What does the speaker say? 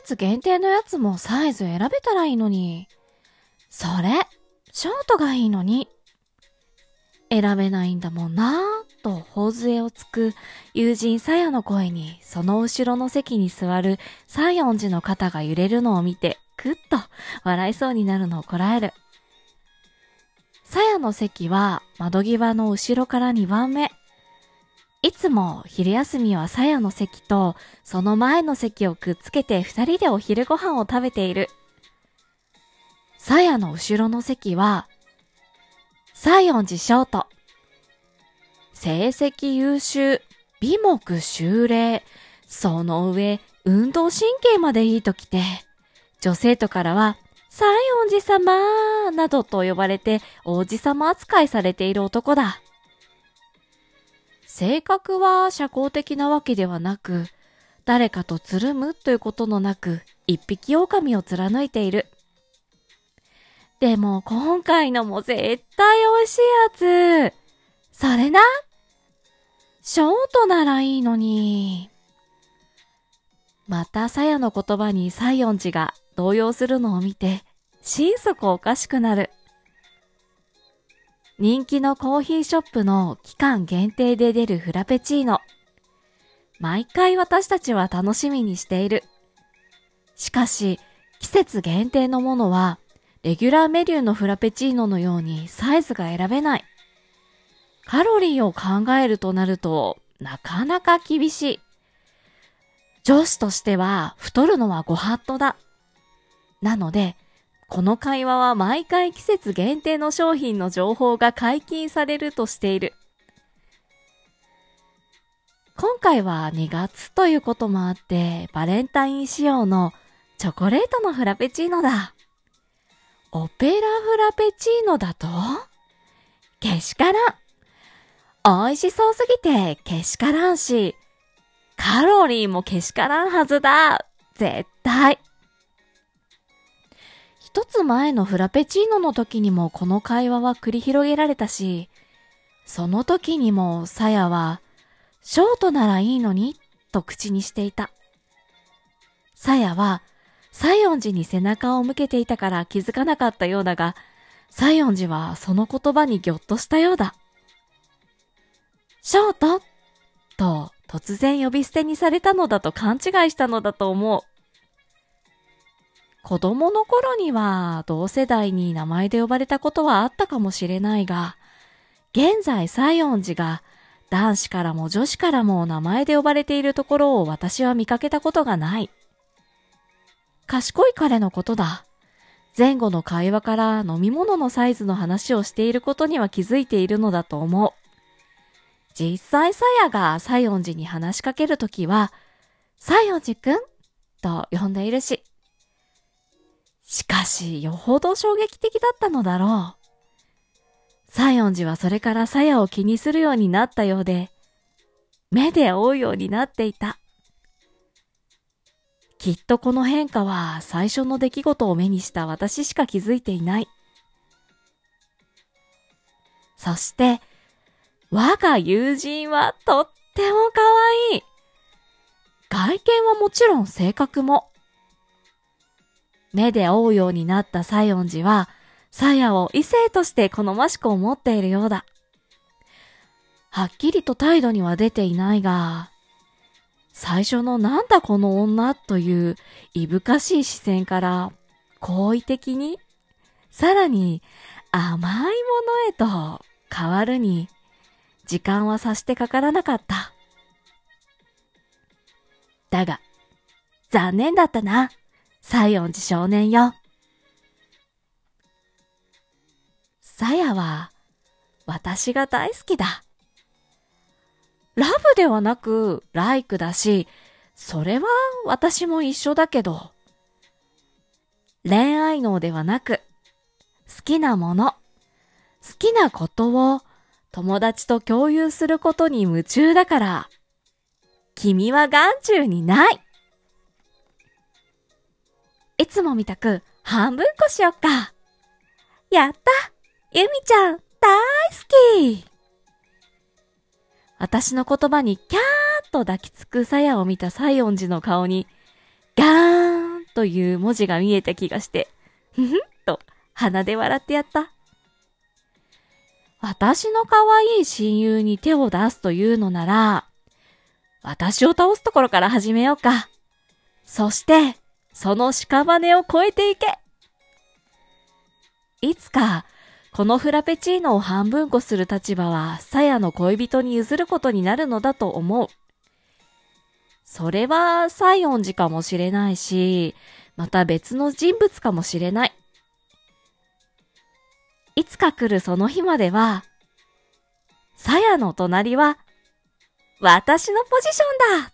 節限定のやつもサイズ選べたらいいのに。それ、ショートがいいのに。選べないんだもんなぁ、と頬杖をつく友人さやの声に、その後ろの席に座る西園寺の肩が揺れるのを見て、くっと笑いそうになるのをこらえる。さやの席は窓際の後ろから2番目。いつも昼休みはさやの席とその前の席をくっつけて二人でお昼ご飯を食べている。さやの後ろの席は、西園寺ショート。成績優秀、美目修麗、その上、運動神経までいいときて、女生徒からは、西園寺様などと呼ばれて王子様扱いされている男だ。性格は社交的なわけではなく、誰かとつるむということのなく、一匹狼を貫いている。でも今回のも絶対美味しいやつ。それな？ショートならいいのに。またさやの言葉に西園寺が動揺するのを見て、心底おかしくなる。人気のコーヒーショップの期間限定で出るフラペチーノ。毎回私たちは楽しみにしている。しかし、季節限定のものは、レギュラーメニューのフラペチーノのようにサイズが選べない。カロリーを考えるとなると、なかなか厳しい。上司としては、太るのはご法度だ。なので、この会話は毎回季節限定の商品の情報が解禁されるとしている。今回は2月ということもあって、バレンタイン仕様のチョコレートのフラペチーノだ。オペラフラペチーノだと？けしからん。美味しそうすぎてけしからんし、カロリーもけしからんはずだ。絶対。一つ前のフラペチーノの時にもこの会話は繰り広げられたし、その時にもさやは、ショートならいいのに、と口にしていた。さやは、西園寺に背中を向けていたから気づかなかったようだが、西園寺はその言葉にぎょっとしたようだ。ショート？と突然呼び捨てにされたのだと勘違いしたのだと思う。子供の頃には同世代に名前で呼ばれたことはあったかもしれないが、現在西園寺が男子からも女子からも名前で呼ばれているところを私は見かけたことがない。賢い彼のことだ。前後の会話から飲み物のサイズの話をしていることには気づいているのだと思う。実際さやが西園寺に話しかけるときは、西園寺くんと呼んでいるし、しかし、よほど衝撃的だったのだろう。西園寺はそれから鞘を気にするようになったようで、目で追うようになっていた。きっとこの変化は最初の出来事を目にした私しか気づいていない。そして、我が友人はとっても可愛い。外見はもちろん性格も。目で追うようになった西園寺は、鞘を異性として好ましく思っているようだ。はっきりと態度には出ていないが、最初のなんだこの女といういぶかしい視線から好意的に、さらに甘いものへと変わるに、時間はさしてかからなかった。だが、残念だったな。西園寺少年よ。さやは、私が大好きだ。ラブではなく、ライクだし、それは私も一緒だけど、恋愛脳ではなく、好きなもの、好きなことを友達と共有することに夢中だから、君は眼中にない。いつもみたく半分こしよっか。やったゆみちゃん、大好き私の言葉にキャーッと抱きつくさやを見た西園寺の顔に、ガーンという文字が見えた気がして、ふふっと鼻で笑ってやった。私の可愛い親友に手を出すというのなら、私を倒すところから始めようか。そして、その屍を越えていけ。いつか、このフラペチーノを半分こする立場は、サヤの恋人に譲ることになるのだと思う。それは、西園寺かもしれないし、また別の人物かもしれない。いつか来るその日までは、さやの隣は、私のポジションだ